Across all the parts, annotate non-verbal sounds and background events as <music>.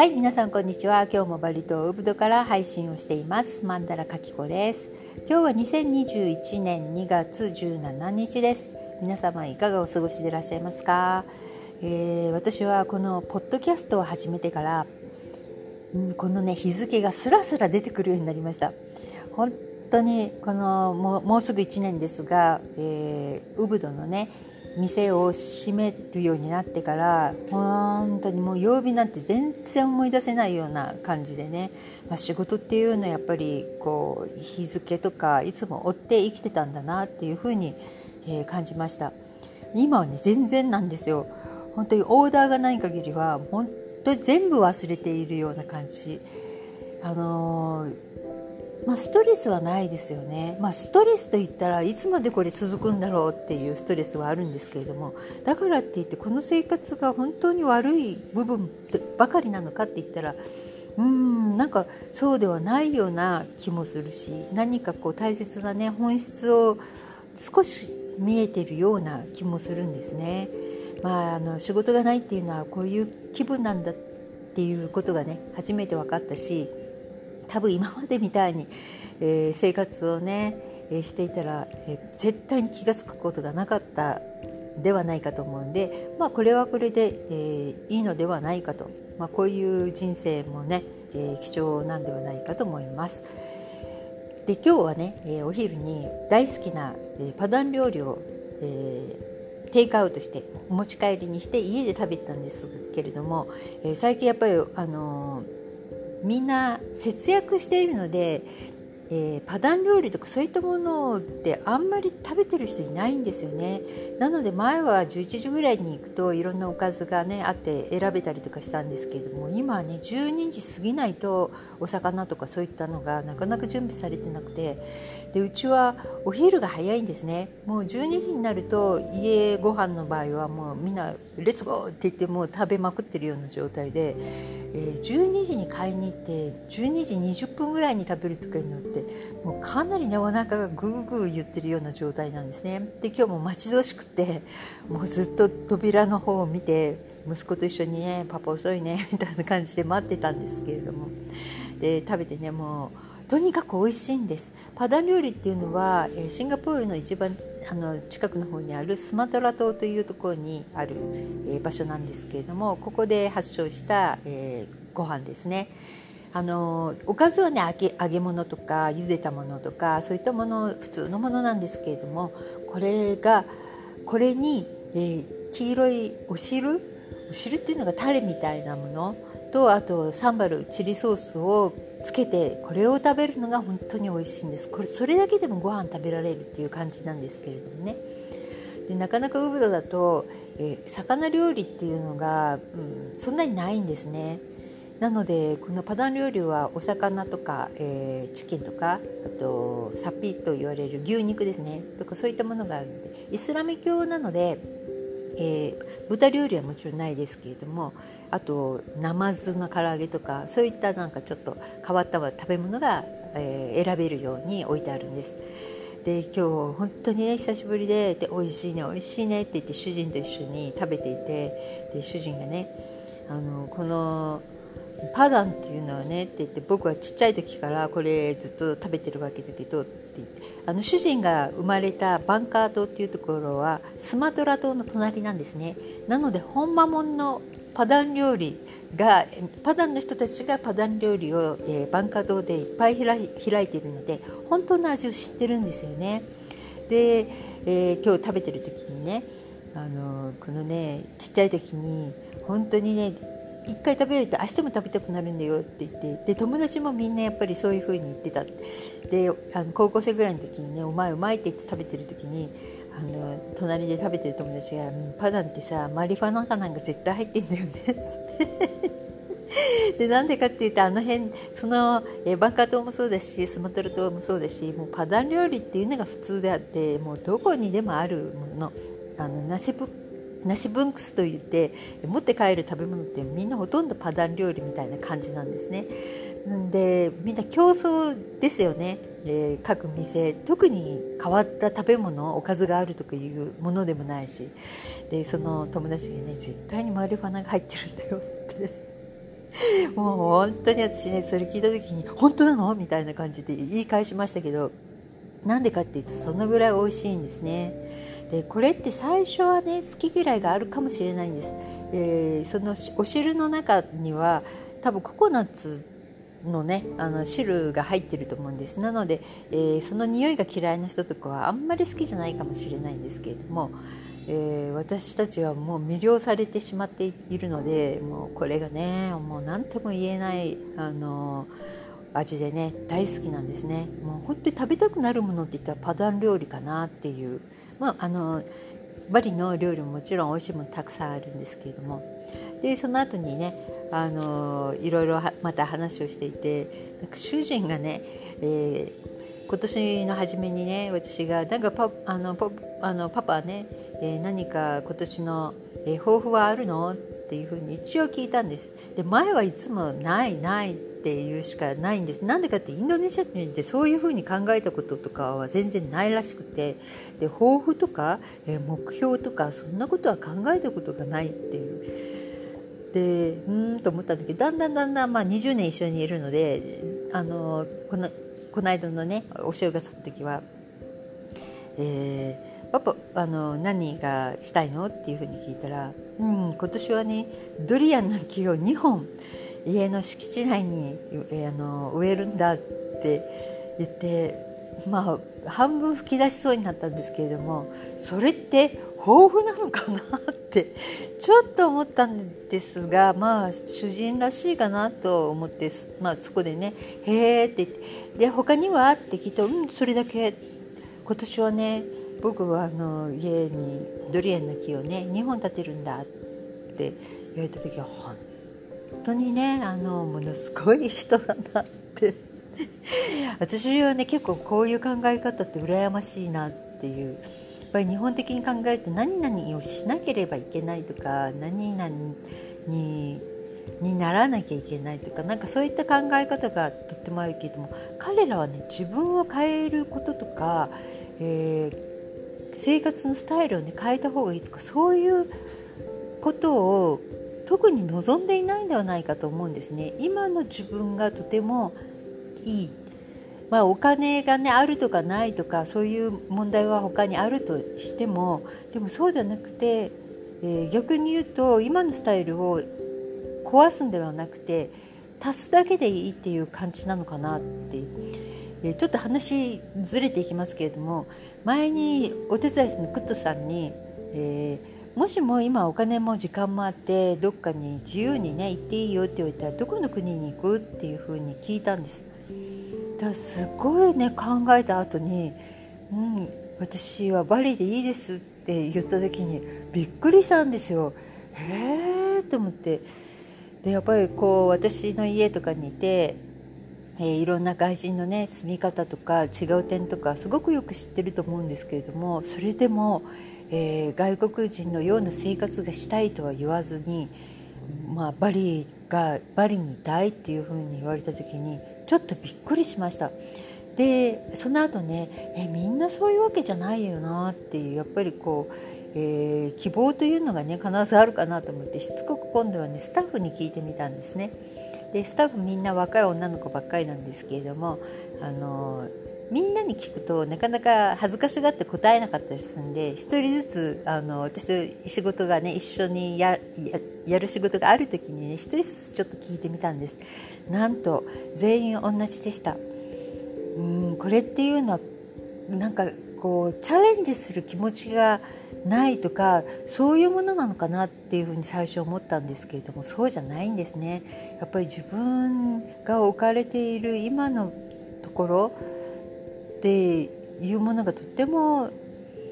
はい皆さんこんにちは。今日もバリ島ウブドから配信をしています。マンダラカキコです。今日は2021年2月17日です。皆様いかがお過ごしでいらっしゃいますか、えー、私はこのポッドキャストを始めてから、うん、このね日付がスラスラ出てくるようになりました。本当にこのもうもうすぐ1年ですが、えー、ウブドのね店を閉めるようになってから本当にもう曜日なんて全然思い出せないような感じでね、まあ、仕事っていうのはやっぱりこう日付とかいつも追って生きてたんだなっていうふうに、え、感じました。今はね全然なんですよ。本当にオーダーがない限りは本当に全部忘れているような感じ。あのーまあ、ストレスはないですよね、まあ、ストレスといったらいつまでこれ続くんだろうっていうストレスはあるんですけれどもだからって言ってこの生活が本当に悪い部分ばかりなのかって言ったらうんなんかそうではないような気もするし何かこう大切なね本質を少し見えてるような気もするんですね。まあ、あの仕事がないっていうのはこういう気分なんだっていうことがね初めて分かったし多分今までみたいに、えー、生活をね、えー、していたら、えー、絶対に気が付くことがなかったではないかと思うんで、まあ、これはこれで、えー、いいのではないかと、まあ、こういう人生もね、えー、貴重なんではないかと思います。で今日はね、えー、お昼に大好きな、えー、パダン料理を、えー、テイクアウトしてお持ち帰りにして家で食べたんですけれども、えー、最近やっぱりあのーみんな節約しているので、え、パダン料理とかそういったものってあんまり食べてる人いないんですよね。なので前は11時ぐらいに行くといろんなおかずがねあって選べたりとかしたんですけれども今はね12時過ぎないとお魚とかそういったのがなかなか準備されてなくて。でうちはお昼が早いんですね。もう12時になると家ご飯の場合はもうみんな「レッツゴー!」って言ってもう食べまくってるような状態で、えー、12時に買いに行って12時20分ぐらいに食べるとかによってもうかなりねお腹がグーグー言ってるような状態なんですね。で今日も待ち遠しくてもうずっと扉の方を見て息子と一緒にね「パパ遅いね」みたいな感じで待ってたんですけれども。で食べてねもうとにかく美味しいんです。パダン料理っていうのはシンガポールの一番あの近くの方にあるスマトラ島というところにある、場所なんですけれどもここで発祥した、えー、ご飯ですね。あのおかずはね揚げ揚げ物とか茹でたものとかそういったもの普通のものなんですけれどもこれがこれに、えー、黄色いお汁お汁っていうのがタレみたいなものとあとサンバルチリソースをつけてこれを食べるのが本当に美味しいんです。これそれだけでもご飯食べられるっていう感じなんですけれどもね。でなかなかウブドだと、えー、魚料理っていうのが、うん、そんなにないんですね。なのでこのパダン料理はお魚とか、えー、チキンとかあとサピと言われる牛肉ですねとかそういったものがあるのでイスラム教なので、えー、豚料理はもちろんないですけれどもあとナマズの唐揚げとかそういったなんかちょっと変わった食べ物が、えー、選べるように置いてあるんです。で今日本当にね久しぶりでで美味しいね美味しいねって言って主人と一緒に食べていてで主人がねあのこのパダンっていうのはねって言って僕はちっちゃい時からこれずっと食べてるわけだけどって言ってあの主人が生まれたバンカー島っていうところはスマトラ島の隣なんですねなので本間もんのパダン料理がパダンの人たちがパダン料理を、えー、バンカー島でいっぱい開いているので本当の味を知ってるんですよね。で、えー、今日食べてる時にねあのこのねちっちゃい時に本当にね一回食べると明日も食べたくなるんだよって言ってで友達もみんなやっぱりそういう風に言ってた。であの高校生ぐらいの時にね「お前うまい」って言って食べてる時にあの隣で食べてる友達が「パダンってさマリファナかなんか絶対入ってんだよね」でなんでかっていうとあの辺その、えバンカー島もそうだしスマトラ島もそうだしもうパダン料理っていうのが普通であってもうどこにでもあるもの。あのナシブナシブンクスといって持って帰る食べ物ってみんなほとんどパダン料理みたいな感じなんですね。でみんな競争ですよね、えー、各店特に変わった食べ物おかずがあるとかいうものでもないしでその友達がね絶対にマリファナが入ってるんだよってもう本当に私ねそれ聞いた時に「本当なの?」みたいな感じで言い返しましたけどなんでかっていうとそのぐらい美味しいんですね。でこれって最初はね好き嫌いがあるかもしれないんです。えー、そのお汁の中には多分ココナッツのねあの汁が入ってると思うんですなので、えー、その匂いが嫌いな人とかはあんまり好きじゃないかもしれないんですけれども、えー、私たちはもう魅了されてしまっているのでもうこれがねもう何とも言えないあの味でね大好きなんですねもう本当に食べたくなるものって言ったらパダン料理かなっていうまああのバリの料理ももちろん美味しいものたくさんあるんですけれどもでその後にねあのいろいろまた話をしていてなんか主人がね、えー、今年の初めにね私がなんかパあのパあのパパね、えー、何か今年の、えー、抱負はあるの？っていうふうに一応聞いたんです。で前はいつもないないっていうしかないんですなんでかってインドネシア人ってそういうふうに考えたこととかは全然ないらしくてで抱負とか、え目標とかそんなことは考えたことがないっていうでうんと思ったんだけどだんだんだんだん、まあ、20年一緒にいるのであのこのこの間のねお正月の時は「えー、パパあの何がしたいの?」っていうふうに聞いたら「うん今年はねドリアンの木を2本家の敷地内に、え、あの植えるんだ」って言ってまあ半分吹き出しそうになったんですけれどもそれって豊富なのかなってちょっと思ったんですがまあ主人らしいかなと思って、まあ、そこでね「へえ」ってって「で他には?」って聞いて「うんそれだけ今年はね僕はあの家にドリアンの木をね2本立てるんだ」って言われた時は本当にねあのものすごい人だなって <laughs> 私はね結構こういう考え方って羨ましいなっていう。やっぱり日本的に考えると何々をしなければいけないとか何々ににならなきゃいけないとかなんかそういった考え方がとってもあるけれども彼らはね自分を変えることとか、えー、生活のスタイルをね変えた方がいいとかそういうことを特に望んでいないんではないかと思うんですね。今の自分がとてもいいまあ、お金がねあるとかないとかそういう問題は他にあるとしてもでもそうじゃなくて、えー、逆に言うと今のスタイルを壊すんではなくて足すだけでいいっていう感じなのかなって、えー、ちょっと話ずれていきますけれども前にお手伝いのクットさんに、えー、もしも今お金も時間もあってどっかに自由にね行っていいよって言われたらどこの国に行くっていうふうに聞いたんです。だからすごいね考えた後に「うん私はバリでいいです」って言った時にびっくりしたんですよ。へえと思ってでやっぱりこう私の家とかにいて、えー、いろんな外人のね住み方とか違う点とかすごくよく知ってると思うんですけれどもそれでも、えー、外国人のような生活がしたいとは言わずに、まあ、バリがバリにいたいっていうふうに言われた時にちょっとびっくりしました。でその後ねえみんなそういうわけじゃないよなっていうやっぱりこう、えー、希望というのがね必ずあるかなと思ってしつこく今度はねスタッフに聞いてみたんですね。でスタッフみんな若い女の子ばっかりなんですけれどもあのみんなに聞くとなかなか恥ずかしがって答えなかったりするんで一人ずつあの私と仕事がね一緒にやる仕事がある時にね一人ずつちょっと聞いてみたんです。なんと全員同じでした。うんこれっていうのはなんかこうチャレンジする気持ちがないとかそういうものなのかなっていうふうに最初思ったんですけれどもそうじゃないんですね。やっぱり自分が置かれている今のところっていうものがとっても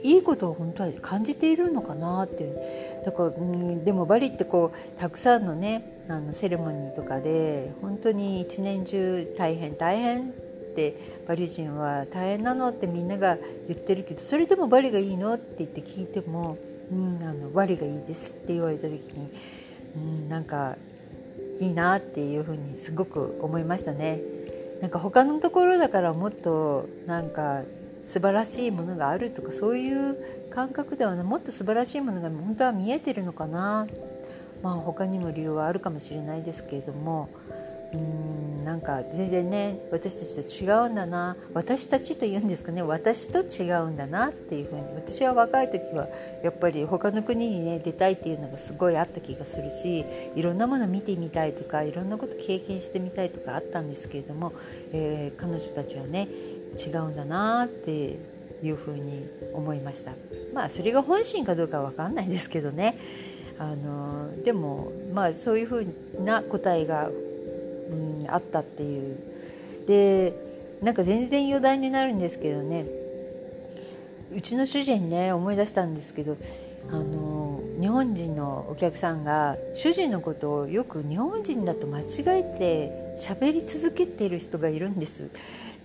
いいことを本当は感じているのかなっていうだから、うん、でもバリってこうたくさんのねあのセレモニーとかで本当に一年中大変大変ってバリ人は大変なのってみんなが言ってるけどそれでもバリがいいのって言って聞いても「うん、あのバリがいいです」って言われた時に、うん、なんかいいなっていうふうにすごく思いましたね。なんか他のところだからもっとなんか素晴らしいものがあるとかそういう感覚ではなもっと素晴らしいものが本当は見えてるのかな。まあ他にも理由はあるかもしれないですけれども。うんなんか全然ね私たちと違うんだな。私たちと言うんですかね。私と違うんだなっていうふうに。私は若い時はやっぱり他の国にね出たいっていうのがすごいあった気がするしいろんなもの見てみたいとかいろんなこと経験してみたいとかあったんですけれども、えー、彼女たちはね違うんだなっていうふうに思いました。まあそれが本心かどうかは分かんないですけどね。あのでもまあそういうふうな答えがうん、あったっていうでなんか全然余談になるんですけどねうちの主人ね思い出したんですけどあの日本人のお客さんが主人のことをよく日本人だと間違えて喋り続けている人がいるんです。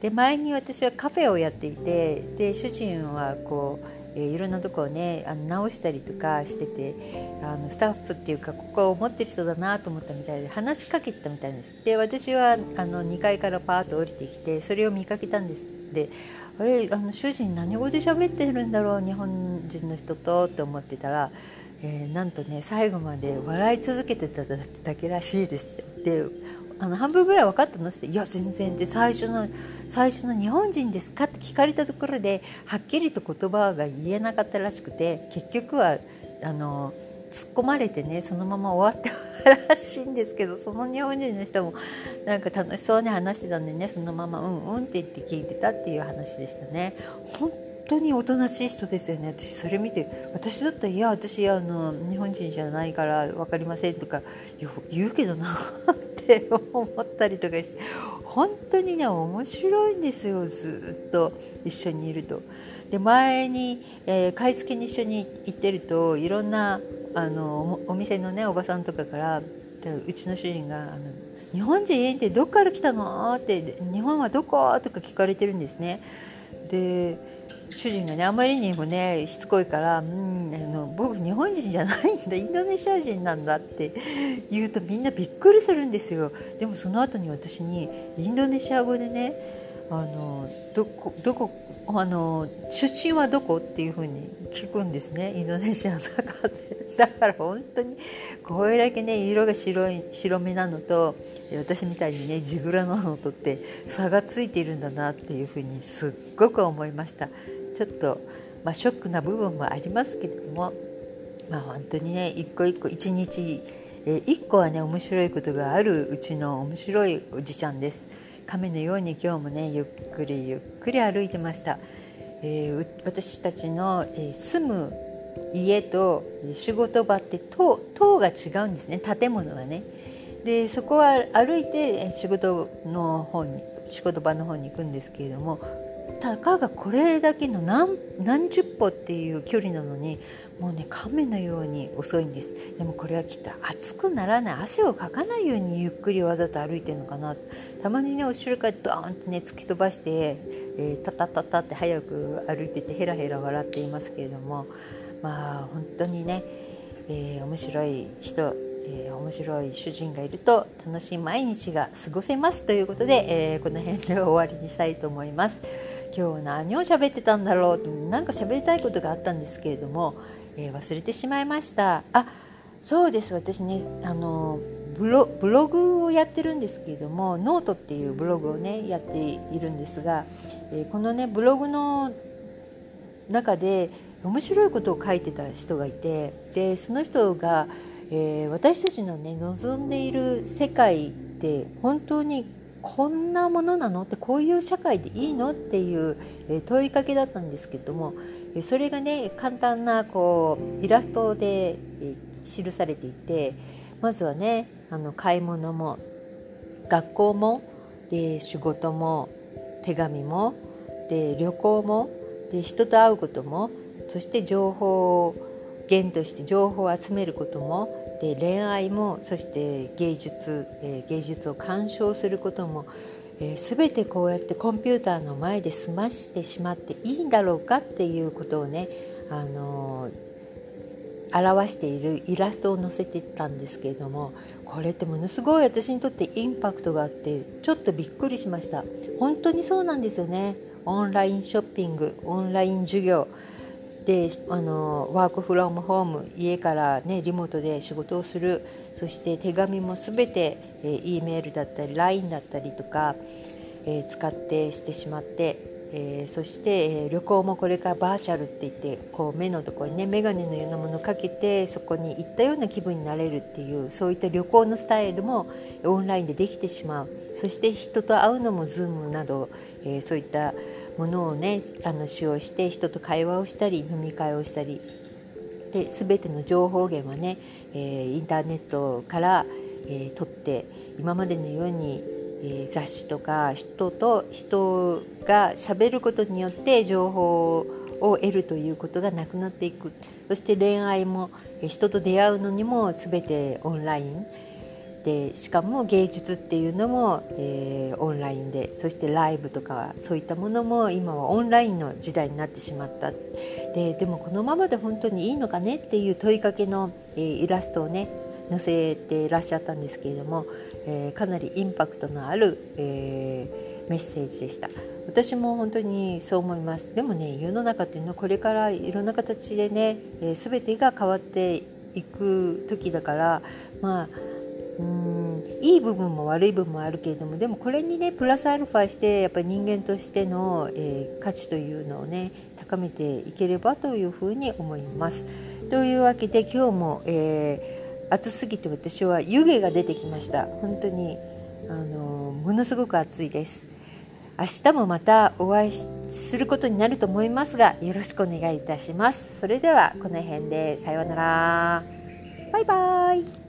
で前に私はカフェをやっていてで主人はこうえ、いろんなとこをねあの直したりとかしててあのスタッフっていうかここを持ってる人だなと思ったみたいで話しかけたみたいです。で私はあの2階からパーッと降りてきてそれを見かけたんです。であれあの主人何語で喋ってるんだろう日本人の人とって思ってたら、えー、なんとね最後まで笑い続けてただけらしいです。であの半分ぐらい分かったの？って「いや全然」で最初の最初の「日本人ですか?」って聞かれたところではっきりと言葉が言えなかったらしくて結局はあの突っ込まれてねそのまま終わったらしいんですけどその日本人の人もなんか楽しそうに話してたんでねそのまま「うんうん」って言って聞いてたっていう話でしたね。本当におとなしい人ですよね私それ見て私だったら「いや私あの日本人じゃないから分かりません」とか言うけどなって思ったりとかして本当にね面白いんですよずっと一緒にいると。で前に、えー、買い付けに一緒に行ってるといろんなあのお店のねおばさんとかからうちの主人があの「日本人ってどっから来たの?」って「日本はどこ?」とか聞かれてるんですね。で主人がねあまりにもねしつこいから「うんあの僕日本人じゃないんだインドネシア人なんだ」って言うとみんなびっくりするんですよでもその後に私にインドネシア語でね「あのどこどこあの出身はどこ?」っていうふうに聞くんですねインドネシアの中で。<laughs> だから本当にこれだけね色が白い白目なのと私みたいにね地蔵なのとって差がついているんだなっていうふうにすっごく思いましたちょっと、まあ、ショックな部分もありますけれどもまあ本当にね一個一個一日え一個はね面白いことがあるうちの面白いおじちゃんです。亀のように今日もねゆっくりゆっくり歩いてました、えー、私たちの、えー、住む家と仕事場って塔塔が違うんですね。建物がね。でそこは歩いて仕事の方に仕事場の方に行くんですけれどもたかがこれだけの何何十歩っていう距離なのにもうね亀のように遅いんです。でもこれはきっと暑くならない。汗をかかないようにゆっくりわざと歩いてるのかな。たまにね後ろからドーンとね突き飛ばして、えー、タタタタって早く歩いててヘラヘラ笑っていますけれども。まあ本当にね、えー、面白い人、えー、面白い主人がいると楽しい毎日が過ごせますということで、えー、この辺で終わりにしたいと思います。今日何を喋ってたんだろう？なんか喋りたいことがあったんですけれども、えー、忘れてしまいました。あそうです。私ねあのブロブログをやってるんですけれどもノートっていうブログをねやっているんですが、えー、このねブログの中で面白いことを書いてた人がいてでその人が、えー、私たちのね望んでいる世界って本当にこんなものなの？ってこういう社会でいいの？っていう、問いかけだったんですけどもそれがね簡単なこうイラストで、記されていてまずはねあの買い物も学校もで仕事も手紙もで旅行もで人と会うこともそして情報源として情報を集めることもで恋愛もそして芸術、えー、芸術を鑑賞することも、えー、全てこうやってコンピューターの前で済ましてしまっていいんだろうかっていうことをね、あのー、表しているイラストを載せてたんですけれどもこれってものすごい私にとってインパクトがあってちょっとびっくりしました。本当にそうなんですよね。オンラインショッピングオンライン授業。であのワークフロムホーム家からねリモートで仕事をする。そして手紙も全て、え、E メールだったり LINE だったりとか、えー、使ってしてしまって、えー、そして、えー、旅行もこれからバーチャルって言ってこう目のところにね眼鏡のようなものをかけてそこに行ったような気分になれるっていうそういった旅行のスタイルもオンラインでできてしまう。そして人と会うのも Zoom など、えー、そういったものをねあの使用して人と会話をしたり飲み会をしたり。で全ての情報源はね、えー、インターネットから、えー、取って今までのように、えー、雑誌とか人と人がしゃべることによって情報を得るということがなくなっていく。そして恋愛も人と出会うのにも全てオンライン。でしかも芸術っていうのも、えー、オンラインでそしてライブとかそういったものも今はオンラインの時代になってしまった。ででもこのままで本当にいいのかねっていう問いかけの、えー、イラストをね載せてらっしゃったんですけれども、えー、かなりインパクトのある、えーメッセージでした。私も本当にそう思います。でもね世の中っていうのはこれからいろんな形でね、えー、全てが変わっていく時だからまあうん。いい部分も悪い部分もあるけれどもでもこれにねプラスアルファしてやっぱり人間としての、えー、価値というのをね高めていければというふうに思います。というわけで今日も、えー、暑すぎて私は湯気が出てきました。本当にあのものすごく暑いです。明日もまたお会いすることになると思いますがよろしくお願いいたします。それではこの辺でさようなら。バイバイ。